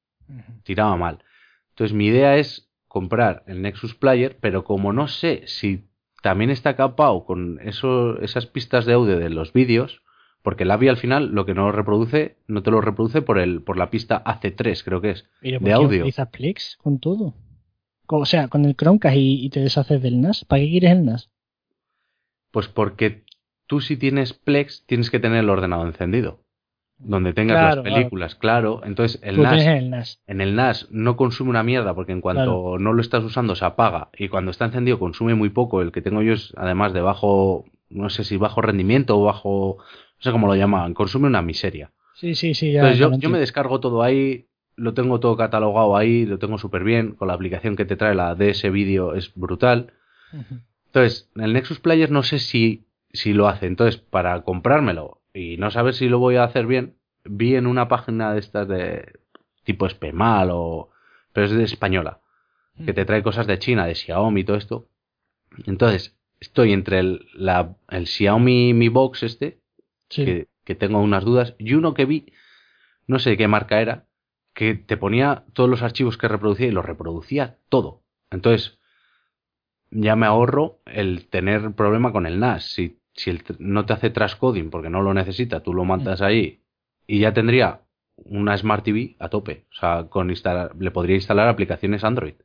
tiraba mal. Entonces mi idea es comprar el Nexus Player, pero como no sé si también está capado con eso, esas pistas de audio de los vídeos, porque el AVI al final lo que no reproduce, no te lo reproduce por el, por la pista AC3, creo que es. Pero ¿por de audio. utilizas Plex con todo? O sea, con el Chromecast y, y te deshaces del NAS. ¿Para qué quieres el NAS? Pues porque tú si tienes Plex tienes que tener el ordenador encendido. Donde tengas Claro, las películas, claro. Entonces el NAS, el NAS. en el NAS no consume una mierda porque en cuanto Claro. no lo estás usando se apaga y cuando está encendido consume muy poco. El que tengo yo es además de bajo, no sé si bajo rendimiento o bajo, no sé cómo lo llaman, consume una miseria. Sí, sí, sí. Ya, Entonces yo, yo me descargo todo ahí, lo tengo todo catalogado ahí, lo tengo súper bien, con la aplicación que te trae la DS Video es brutal. Ujú. Entonces, el Nexus Player no sé si, si lo hace. Entonces, para comprármelo y no saber si lo voy a hacer bien, vi en una página de estas de tipo Espemal o... pero es de española, que te trae cosas de China, de Xiaomi y todo esto. Entonces, estoy entre el, la, el Xiaomi Mi Box este, Sí. que, que tengo unas dudas, y uno que vi, no sé qué marca era, que te ponía todos los archivos que reproducía y los reproducía todo. Entonces, ya me ahorro el tener problema con el NAS. Si, si el no te hace transcoding porque no lo necesita, tú lo mandas ahí y ya tendría una Smart TV a tope. O sea, con instalar, le podría instalar aplicaciones Android.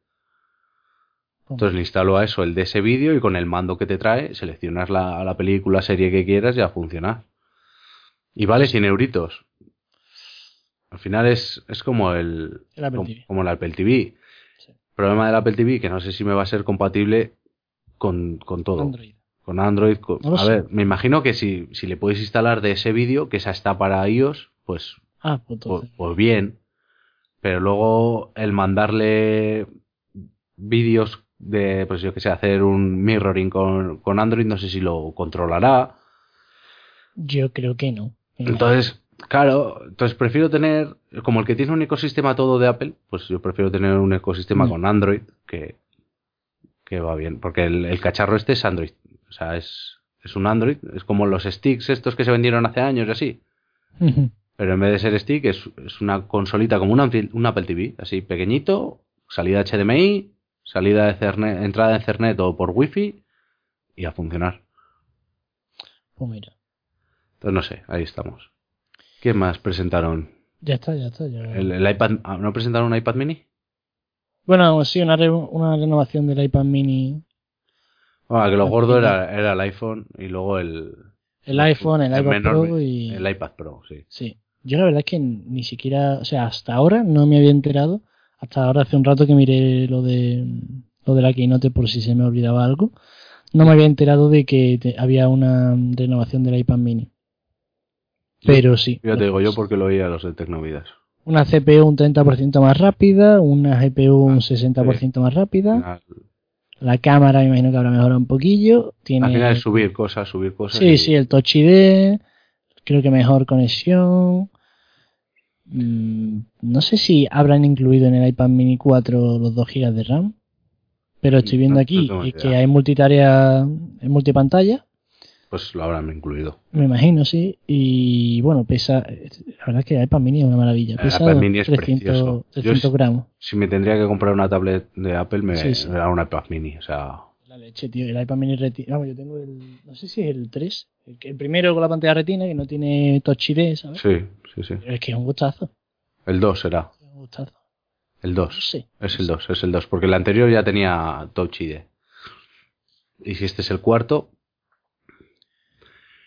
Entonces le instalo a eso el de ese vídeo y con el mando que te trae seleccionas la, la película, serie que quieras y a funcionar. Y vale 100 euritos. Al final es, es como el, El Apple como, TV. como el Apple TV. Sí. Problema del Apple TV que no sé si me va a ser compatible con, con todo. Android. Con Android. con- No lo a sé. ver, me imagino que si, si le puedes instalar de ese vídeo, que esa está para iOS, pues, Ah, pues pues, pues bien. Pero luego el mandarle vídeos de, pues yo que sé, hacer un mirroring con, con Android, no sé si lo controlará. Yo creo que no. Entonces, claro, entonces prefiero tener, como el que tiene un ecosistema todo de Apple, pues yo prefiero tener un ecosistema Mm. con Android que, que va bien, porque el, el cacharro este es Android, o sea, es, es un Android, es como los sticks estos que se vendieron hace años y así, pero en vez de ser stick es, es una consolita como una, un Apple TV, así pequeñito, salida HDMI, salida de Ethernet, entrada de Ethernet o por Wi-Fi y a funcionar. Pues mira. Entonces no sé, ahí estamos. ¿Qué más presentaron? Ya está, ya está. ya. ¿El, el iPad, ah, ¿No presentaron un iPad mini? Bueno, sí, una, re- una renovación del iPad mini. Ah, que lo El gordo era, era el iPhone y luego el, El iPhone, el, iPad menor- Pro y... el iPad Pro, sí. Sí. Yo la verdad es que ni siquiera, o sea, hasta ahora no me había enterado. Hasta ahora hace un rato que miré lo de lo de la Keynote por si se me olvidaba algo. No me había enterado de que te- había una renovación del iPad mini. Pero sí. Ya te digo yo porque lo oía a los de Tecnovidas. Una CPU un 30% más rápida, una GPU un 60% más rápida. La cámara me imagino que habrá mejorado un poquillo. Tiene... al final es subir cosas, subir cosas. Sí, y- sí, el Touch ID, creo que mejor conexión. Mm, no sé si habrán incluido en el iPad Mini 4 los 2 GB de RAM, pero estoy viendo No, aquí no que hay multitarea, en multipantalla. Pues lo habrán incluido. Me imagino, sí. Y bueno, pesa. La verdad es que el iPad mini es una maravilla. El Pesa iPad mini es 300, precioso. Yo 300 sí- gramos. Si me tendría que comprar una tablet de Apple, me, Sí, sí. me da una iPad mini. O sea, La leche, tío. El iPad mini retina. Vamos, yo tengo el. No sé si es el 3. El, el primero con la pantalla retina, que no tiene Touch ID, ¿sabes? sí, sí, sí. Pero es que es un gustazo. El 2 será. Es un gustazo. El No 2. sé. Es el 2, es el 2. Porque el anterior ya tenía Touch ID. Y si este es el cuarto.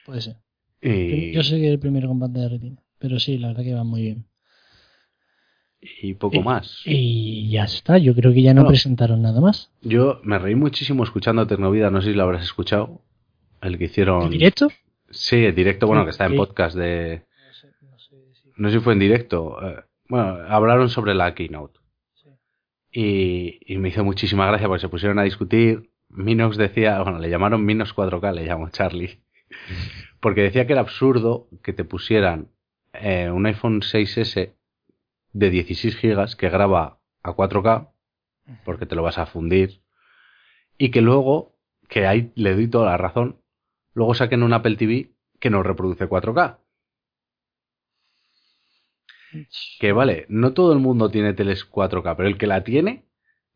Puede ser. Y, Yo sé que es el primero con pantalla retina. Pero sí, la verdad que va muy bien. y poco Eh, más. Y ya está. Yo creo que ya no presentaron nada más. Yo me reí muchísimo escuchando Tecnovida. No sé si lo habrás escuchado. El que hicieron. ¿En directo? Sí, el directo, bueno, que está en Sí. podcast de. No sé, no sé si. No sé si fue en directo. eh, bueno, hablaron sobre la keynote. Sí. Y, y me hizo muchísima gracia porque se pusieron a discutir. Minox decía, bueno, le llamaron Minox 4K, le llamó Charlie. Porque decía que era absurdo que te pusieran eh, un iPhone 6S de 16 gigas que graba a 4K, porque te lo vas a fundir, y que luego, que ahí le doy toda la razón, luego saquen un Apple TV que no reproduce 4K. Que vale, no todo el mundo tiene teles 4K, pero el que la tiene,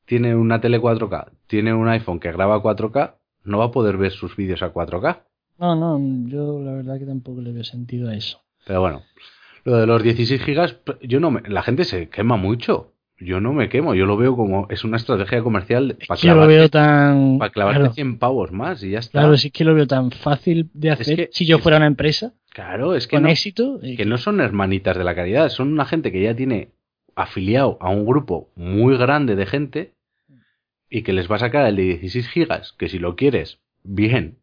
tiene una tele 4K, tiene un iPhone que graba 4K, no va a poder ver sus vídeos a 4K. No, no, yo la verdad que tampoco le veo sentido a eso. Pero bueno, lo de los 16 gigas, yo no me, la gente se quema mucho. Yo no me quemo, yo lo veo como es una estrategia comercial para lo clavarte, veo tan. clavarte claro, 100 pavos más y ya está. claro, sí que lo veo tan fácil de hacer. que- si yo es- fuera una empresa Claro, es que con no, éxito. eh, que no son hermanitas de la caridad, son una gente que ya tiene afiliado a un grupo muy grande de gente y que les va a sacar el de 16 gigas, que si lo quieres, bien,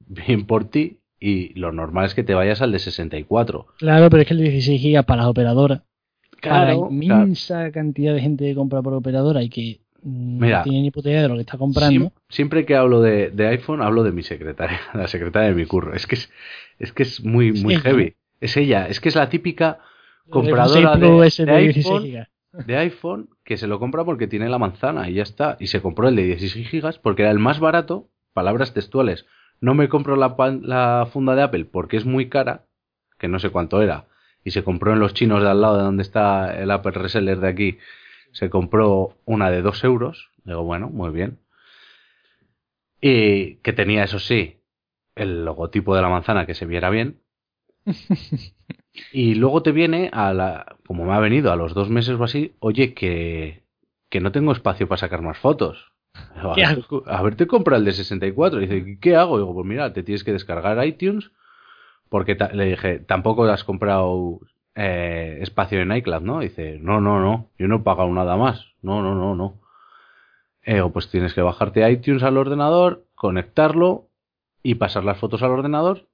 bien por ti, y lo normal es que te vayas al de 64. Claro, pero es que el 16 gigas para las operadoras, para la Claro, inmensa cantidad de gente que compra por operadora y que mm, Mira, no tiene ni puta idea de lo que está comprando. Siem- Siempre que hablo de, de iPhone, hablo de mi secretaria, la secretaria de mi curro. Es que es, es, que es muy, muy heavy. Es ella, es que es la típica compradora 16 Pro de, de de 16 iPhone, de iPhone que se lo compra porque tiene la manzana y ya está. Y se compró el de 16 gigas porque era el más barato, palabras textuales. No me compro la, la funda de Apple porque es muy cara, que no sé cuánto era. Y se compró en los chinos de al lado de donde está el Apple Reseller de aquí. Se compró una de 2 euros. Digo, bueno, muy bien. Y que tenía, eso sí, el logotipo de la manzana que se viera bien. Y luego te viene a la, como me ha venido a los dos meses o así, oye, que, que no tengo espacio para sacar más fotos. Digo, ¿Qué a, ver, a ver, te compra el de 64. Y dice, ¿qué hago? Digo, pues mira, te tienes que descargar iTunes. Porque le dije, tampoco has comprado eh, espacio en iCloud, ¿no? dice, no, no, no, yo no he pagado nada más. No, no, no, no. Eh, digo, pues tienes que bajarte iTunes al ordenador, conectarlo y pasar las fotos al ordenador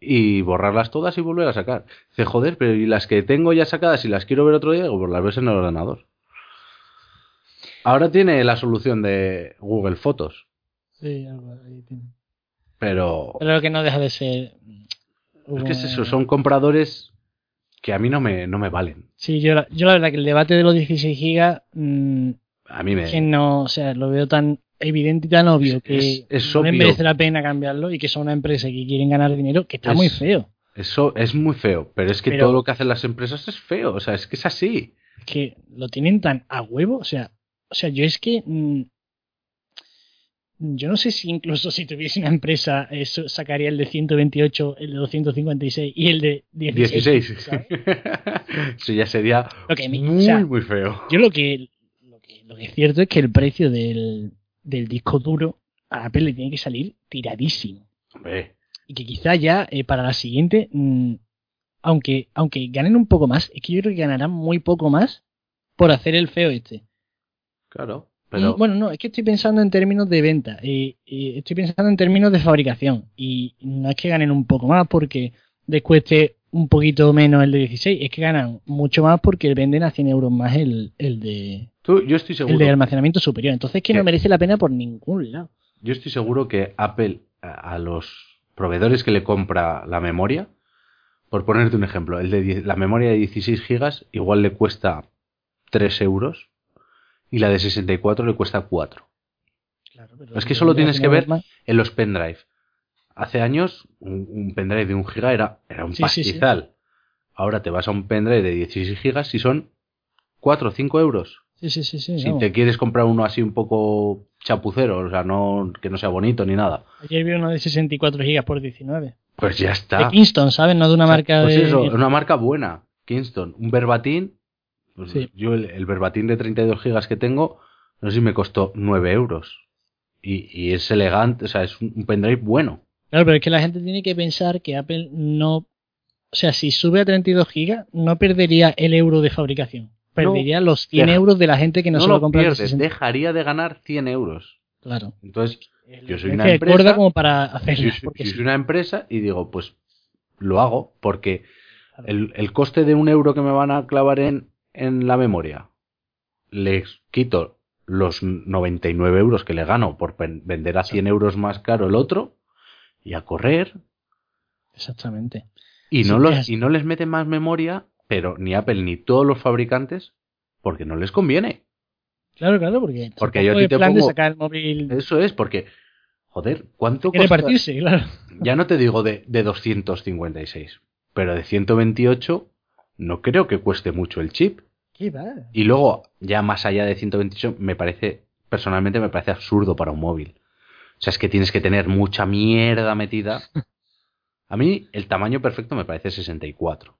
y borrarlas todas y volver a sacar. Dice, joder, pero y las que tengo ya sacadas y las quiero ver otro día, digo, pues las ves en el ordenador. Ahora tiene la solución de Google Fotos, Sí, algo ahí tiene. pero Pero que no deja de ser. es que es eso, son compradores que a mí no me, no me valen. Sí, yo, la- yo la verdad que el debate de los 16 gigas. mm, A mí me... que no, o sea, lo veo tan evidente y tan obvio Es- que es- es no obvio. merece la pena cambiarlo y que son una empresa que quieren ganar dinero, que está Es- muy feo. Eso es muy feo, pero es que Pero- todo lo que hacen las empresas es feo, o sea, es que es así. Que lo tienen tan a huevo, o sea, o sea, yo es que mm, yo no sé si incluso si tuviese una empresa eso sacaría el de 128, el de 256 y el de 16. 16. ¿sabes? Eso ya sería o muy, sea, muy feo. Yo lo que, lo que lo que es cierto es que el precio del, del disco duro a Apple le tiene que salir tiradísimo. Hombre, y que quizá ya eh, para la siguiente, mm, aunque, aunque ganen un poco más, es que yo creo que ganarán muy poco más por hacer el feo este. Claro, pero... Bueno, no, es que estoy pensando en términos de venta, eh, estoy pensando en términos de fabricación y no es que ganen un poco más porque les cueste un poquito menos el de 16, es que ganan mucho más porque venden a 100 euros más el, el de Tú, yo estoy seguro. el de almacenamiento superior. Entonces es que no merece la pena por ningún lado. Yo estoy seguro que Apple a, a los proveedores que le compra la memoria, por ponerte un ejemplo, el de la memoria de 16 gigas igual le cuesta 3 euros y la de 64 le cuesta 4. Claro, pero Es que solo tienes que ver- En los pendrive. hace años un, un pendrive de un giga era, era un Sí, sí, sí. pastizal. Ahora te vas a un pendrive de 16 gigas y son 4 o 5 euros. Sí, sí, sí, sí. Si vamos. te quieres comprar uno así un poco chapucero, o sea, no que no sea bonito ni nada, Ayer vi uno de 64 gigas por 19. pues ya De está. Kingston, ¿sabes? No de una sea, marca pues de... eso, una marca buena, Kingston, un verbatim. Pues Sí. Yo el, el verbatim de 32 gigas que tengo, no sé si me costó 9 euros. Y, y es elegante, o sea, es un, un pendrive bueno. Claro, pero es que la gente tiene que pensar que Apple no... O sea, si sube a 32 gigas, no perdería el euro de fabricación. Perdería los 100 deja- euros de la gente que no, No, se lo lo compra de pierdes, 60. dejaría de ganar 100 euros. Claro. Entonces, yo soy Es una que empresa. como para hacerlo. yo, yo sí. soy una empresa y digo, pues lo hago, porque el, el coste de un euro que me van a clavar en, en la memoria, les quito los 99 euros que le gano por vender a 100 euros más caro el otro, y a correr, Exactamente. y Sí, no, los, es- y no les meten más memoria, pero ni Apple ni todos los fabricantes, porque no les conviene. Claro, claro, porque, Porque yo a ti te plan de sacar el móvil Eso es, porque, joder, ¿cuánto quiere partirse, claro. Ya no te digo de, de 256, pero de 128 no creo que cueste mucho el chip. ¿Qué va? Y luego, ya más allá de 128, me parece, personalmente me parece absurdo para un móvil. O sea, es que tienes que tener mucha mierda metida. A mí el tamaño perfecto me parece 64.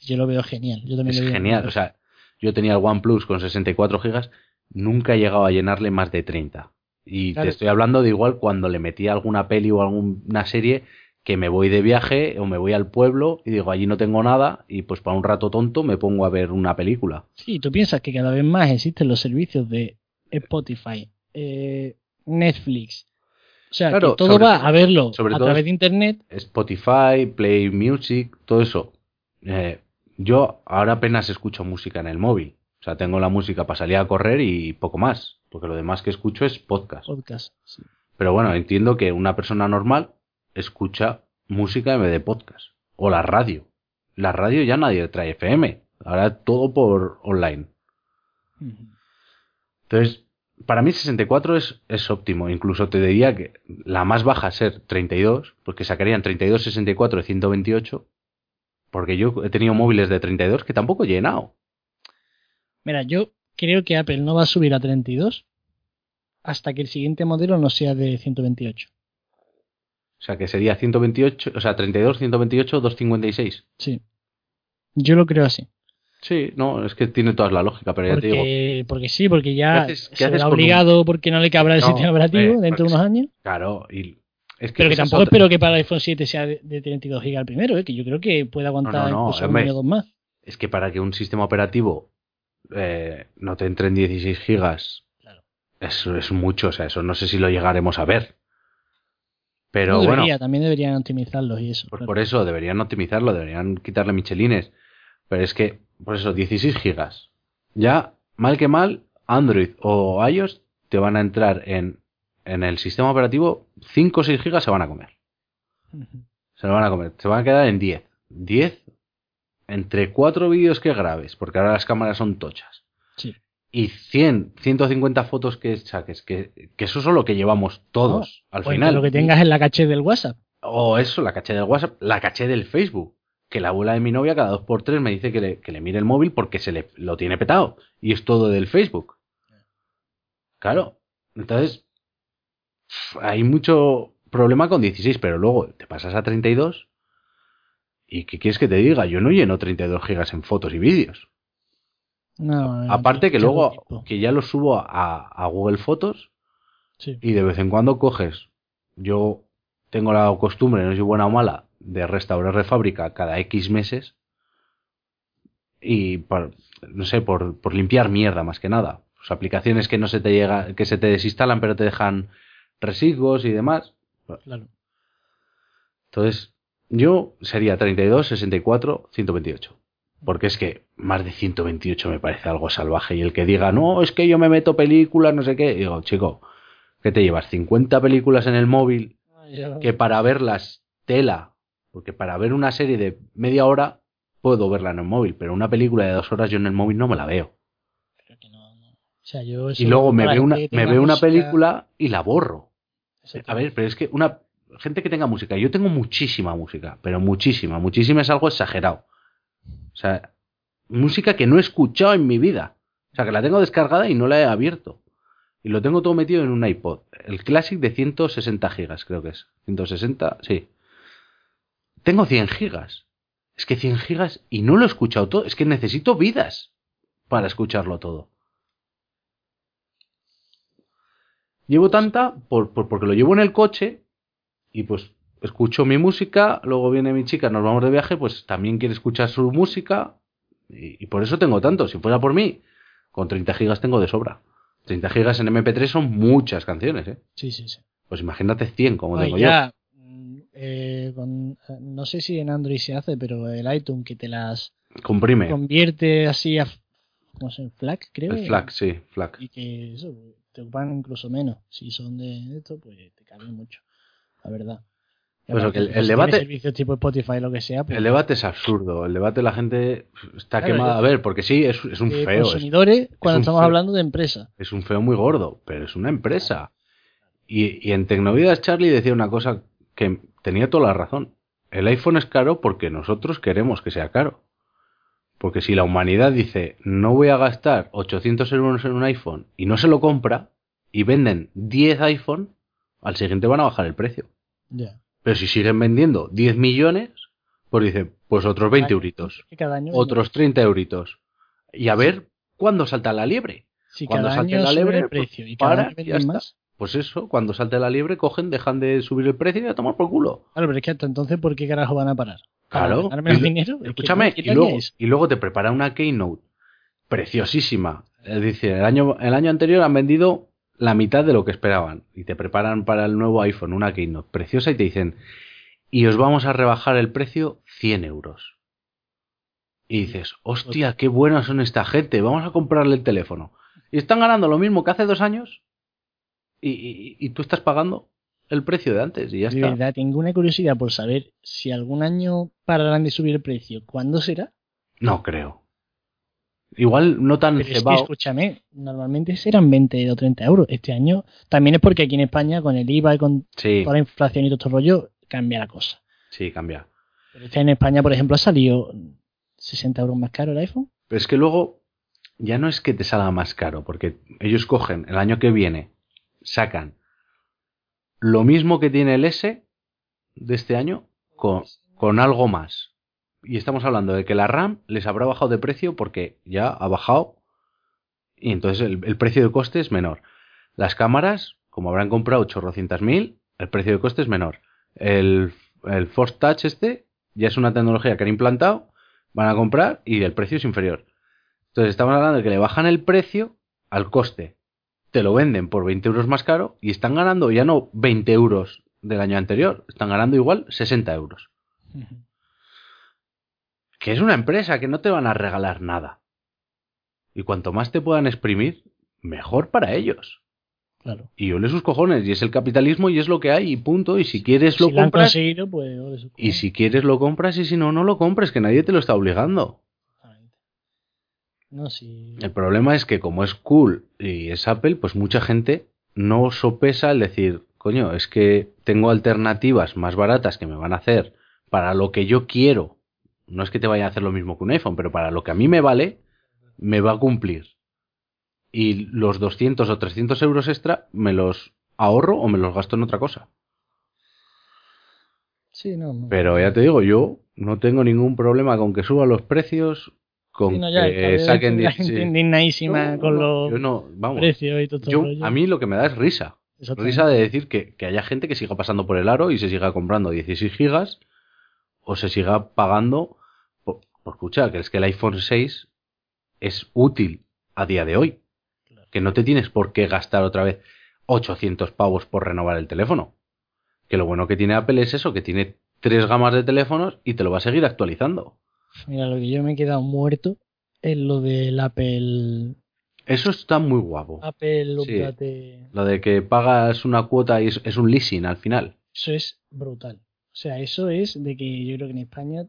Yo lo veo genial. Yo también Es lo veo genial. O sea, yo tenía el OnePlus con 64 gigas, nunca he llegado a llenarle más de 30. Y Claro. te estoy hablando de igual cuando le metí alguna peli o alguna serie que me voy de viaje o me voy al pueblo y digo allí no tengo nada y pues para un rato tonto me pongo a ver una película. Sí, tú piensas que cada vez más existen los servicios de Spotify, eh, Netflix. O sea, Claro, que todo sobre va a verlo sobre a través de Internet. Spotify, Play Music, todo eso. Eh, yo ahora apenas escucho música en el móvil. O sea, tengo la música para salir a correr y poco más. Porque lo demás que escucho es podcast. Podcast. sí. Pero bueno, entiendo que una persona normal escucha música en vez de podcast. O la radio. La radio ya nadie trae FM. Ahora todo por online. Entonces, para mí 64 es, es óptimo. Incluso te diría que la más baja ser 32, porque sacarían 32, 64 de 128. Porque yo he tenido móviles de 32 que tampoco he llenado. Mira, yo creo que Apple no va a subir a 32 hasta que el siguiente modelo no sea de 128. O sea, que sería 128, o sea, 32, 128, 256. Sí. Yo lo creo así. Sí, no, es que tiene toda la lógica, pero ya te digo, Porque, sí, porque ya ¿Qué haces- qué se haces un- obligado porque no le cabrá el No, sistema operativo eh, dentro de unos años. claro, y es que Pero que tampoco otra. espero que para el iPhone 7 sea de, de 32 GB el primero, ¿eh? que yo creo que puede aguantar No, no, no, incluso hombre. un año o dos más. Es que para que un sistema operativo eh, no te entre en 16 gigas, Claro. eso es mucho, o sea, eso no sé si lo llegaremos a ver. Pero No bueno, también deberían optimizarlos y eso. claro. por eso deberían optimizarlo, deberían quitarle michelines. Pero es que, por eso, 16 gigas. Ya, mal que mal, Android o iOS te van a entrar en, en el sistema operativo 5 o 6 gigas se van a comer. Se lo van a comer. Se van a quedar en 10. 10 entre 4 vídeos que grabes, porque ahora las cámaras son tochas. Y 100, 150 fotos que saques, que, que eso es lo que llevamos todos al O entre final. lo que tengas en la caché del WhatsApp. O eso, la caché del WhatsApp, la caché del Facebook. Que la abuela de mi novia cada dos por tres me dice que le, que le mire el móvil porque se le lo tiene petado. Y es todo del Facebook. Claro. Entonces, hay mucho problema con 16, pero luego te pasas a 32. ¿Y qué quieres que te diga? Yo no lleno 32 gigas en fotos y vídeos. No, Aparte que luego, tipo. que ya lo subo a, a Google Fotos Sí. y de vez en cuando coges. Yo tengo la costumbre, no soy buena o mala, de restaurar de fábrica cada X meses. Y por, no sé, por, por limpiar mierda más que nada. Pues aplicaciones que no se te llega, que se te desinstalan pero te dejan residuos y demás. Claro. Entonces, yo sería 32, 64, 128. Porque es que más de 128 me parece algo salvaje. Y el que diga, no, es que yo me meto películas, no sé qué. Digo, chico, ¿qué te llevas? ¿50 películas en el móvil? Que para verlas, tela. Porque para ver una serie de media hora, puedo verla en el móvil. Pero una película de dos horas yo en el móvil no me la veo. Creo que no, no. O sea, yo Y luego me veo una, me veo una película y la borro. A ver, pero es que una, gente que tenga música. Yo tengo muchísima música, pero muchísima. Muchísima es algo exagerado. O sea, música que no he escuchado en mi vida. O sea, que la tengo descargada y no la he abierto. Y lo tengo todo metido en un iPod. El Classic de 160 gigas, creo que es. 160, sí. Tengo 100 gigas. Es que 100 gigas y no lo he escuchado todo. Es que necesito vidas para escucharlo todo. Llevo tanta por, por- porque lo llevo en el coche y pues escucho mi música, luego viene mi chica, nos vamos de viaje, pues también quiere escuchar su música y, y por eso tengo tanto. Si fuera por mí, con 30 gigas tengo de sobra. 30 gigas en MP3 son muchas canciones, ¿eh? Sí, sí, sí. Pues imagínate 100 como Ay, tengo ya, mm, eh, con- eh, no sé si en Android se hace, pero el iTunes que te las yo. Comprime. convierte así a, no sé, FLAC, creo. El FLAC, sí, FLAC. Y que eso, te ocupan incluso menos. Si son de esto, pues te caben mucho. La verdad. Pues que el- debate- tienes servicios tipo Spotify lo que sea, pues El debate es absurdo. El debate la gente está Claro, quemada. A ver, porque sí, es, es un feo. Es, consumidores cuando un estamos feo. hablando de empresas. es un feo muy gordo, pero es una empresa. Y, y en Tecnovidas Charlie decía una cosa que tenía toda la razón. El iPhone es caro porque nosotros queremos que sea caro. Porque si la humanidad dice, no voy a gastar 800 euros en un iPhone y no se lo compra, y venden 10 iPhone, al siguiente van a bajar el precio. Ya. Pero si siguen vendiendo 10 millones, pues dice, pues otros 20 Ay, euritos, otros 30 euritos. Y a ver cuándo salta la liebre. si cuando salte la liebre, el pues, precio y cada para año y ya está. más. Pues eso, cuando salte la liebre, cogen, dejan de subir el precio y a tomar por culo. Claro, pero es que hasta entonces, ¿por qué carajo van a parar? ¿Para Claro. Y- dinero? Escúchame, ¿qué y luego, y luego te prepara una keynote preciosísima. Es decir, el año, el año anterior han vendido la mitad de lo que esperaban. Y te preparan para el nuevo iPhone una keynote preciosa y te dicen, y os vamos a rebajar el precio 100 euros. Y dices, hostia, qué buenos son esta gente, vamos a comprarle el teléfono. Y están ganando lo mismo que hace dos años y, y- y tú estás pagando el precio de antes y ya De está. verdad, tengo una curiosidad por saber si algún año pararán de subir el precio. ¿Cuándo será? No creo. Igual no tan Pero es que, escúchame, normalmente serán 20 o 30 euros. Este año también es porque aquí en España, con el IVA y con Sí, toda la inflación y todo este rollo, cambia la cosa. sí, cambia. Pero este en España, por ejemplo, ha salido 60 euros más caro el iPhone. Pero es que luego ya no es que te salga más caro, porque ellos cogen el año que viene, sacan lo mismo que tiene el S de este año con, con algo más. Y estamos hablando de que la RAM les habrá bajado de precio porque ya ha bajado y entonces el, precio de coste es menor. Las cámaras, como habrán comprado 800.000, el precio de coste es menor. El, el Force Touch este ya es una tecnología que han implantado, van a comprar y el precio es inferior. Entonces estamos hablando de que le bajan el precio al coste. Te lo venden por 20 euros más caro y están ganando ya no 20 euros del año anterior, están ganando igual 60 euros. Que es una empresa que no te van a regalar nada. Y cuanto más te puedan exprimir, mejor para ellos. Claro. Y ole sus cojones, y es el capitalismo y es lo que hay, y punto. Y si quieres lo si compras, pues... y si quieres lo compras, y si no, no lo compres, que nadie te lo está obligando. No, si... El problema es que como es cool y es Apple, pues mucha gente no sopesa el decir, coño, es que tengo alternativas más baratas que me van a hacer para lo que yo quiero. No es que te vaya a hacer lo mismo que un iPhone, pero para lo que a mí me vale, me va a cumplir. Y los 200 o 300 euros extra me los ahorro o me los gasto en otra cosa. Sí, no, no. Pero ya te digo, yo no tengo ningún problema con que suban los precios, con Sí, no, ya, que saquen... la gente sí. indignadísima No, con los yo no, vamos. precios y todo Yo, a mí lo que me da es risa. Risa de decir que, que haya gente que siga pasando por el aro y se siga comprando 16 gigas o se siga pagando. Por escuchar, que es que el iPhone 6 es útil a día de hoy. Claro. Que no te tienes por qué gastar otra vez 800 pavos por renovar el teléfono. Que lo bueno que tiene Apple es eso, que tiene tres gamas de teléfonos y te lo va a seguir actualizando. Mira, lo que yo me he quedado muerto es lo del Apple. Eso está muy guapo. Apple Sí. Lo de que pagas una cuota y es, es un leasing al final. Eso es brutal. O sea, eso es de que yo creo que en España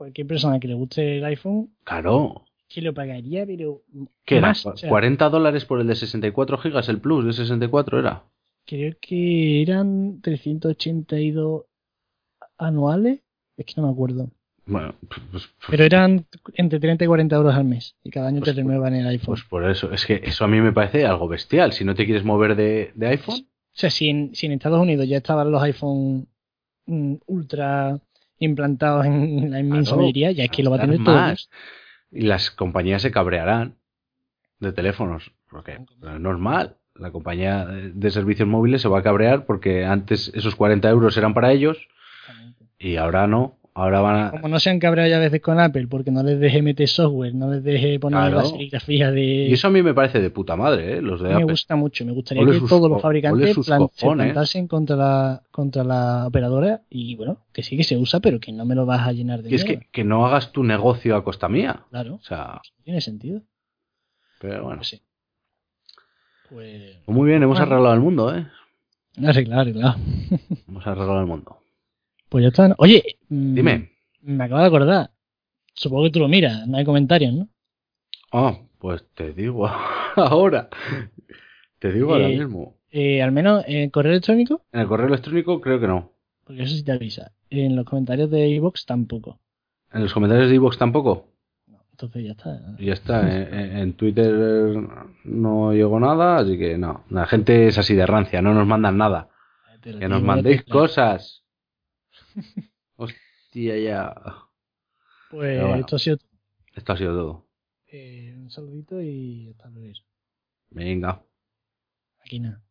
cualquier persona que le guste el iPhone Claro. que lo pagaría, pero ¿Qué era? más. O sea, ¿40 dólares por el de 64 gigas? ¿El Plus de 64 era? creo que eran 382 anuales. Es que no me acuerdo. Bueno, pues, pues- Pero eran entre 30 y 40 euros al mes. Y cada año Pues- te renuevan el iPhone. pues por eso. Es que eso a mí me parece algo bestial. Si no te quieres mover de, de iPhone, O sea, si en, si en Estados Unidos ya estaban los iPhone mm, ultra implantados en la inmensa Claro, mayoría, ya es que lo va a tener todo. más. y las compañías se cabrearán de teléfonos. Porque es normal. La compañía de de servicios móviles se va a cabrear porque antes esos 40 euros eran para ellos y ahora no. Ahora van a. Como no se han cabreado ya a veces con Apple porque no les deje meter software, no les deje poner Claro. la serigrafía de... Y eso a mí me parece de puta madre, ¿eh? Los de me Apple. gusta mucho, me gustaría Ole que sus todos los fabricantes se plantasen contra la, contra la operadora y bueno, que sí que se usa, pero que no me lo vas a llenar de Y es que, que no hagas tu negocio a costa mía. Claro, O sea, tiene sentido. pero bueno. Pues sí. Pues... Pues muy bien, hemos Bueno. arreglado el mundo, ¿eh? Arreglado, arreglado. Hemos arreglado el mundo. Pues ya está. ¿no? Oye, mm, Dime. Me acabo de acordar. Supongo que tú lo miras, no hay comentarios, ¿no? Ah, pues te digo ahora. Te digo ahora Eh, mismo. Eh, al menos en correo electrónico, En el correo electrónico creo que no. porque eso sí te avisa. En los comentarios de iVoox tampoco. En los comentarios de iVoox tampoco. Entonces ya está. Ya está. En, en- Twitter no llegó nada, así que no. La gente es así de rancia, no nos mandan nada. Que nos mandéis cosas. Hostia, ya. Pues bueno. esto ha sido Esto ha sido todo. eh, un saludito y hasta luego. Venga. Aquí nada.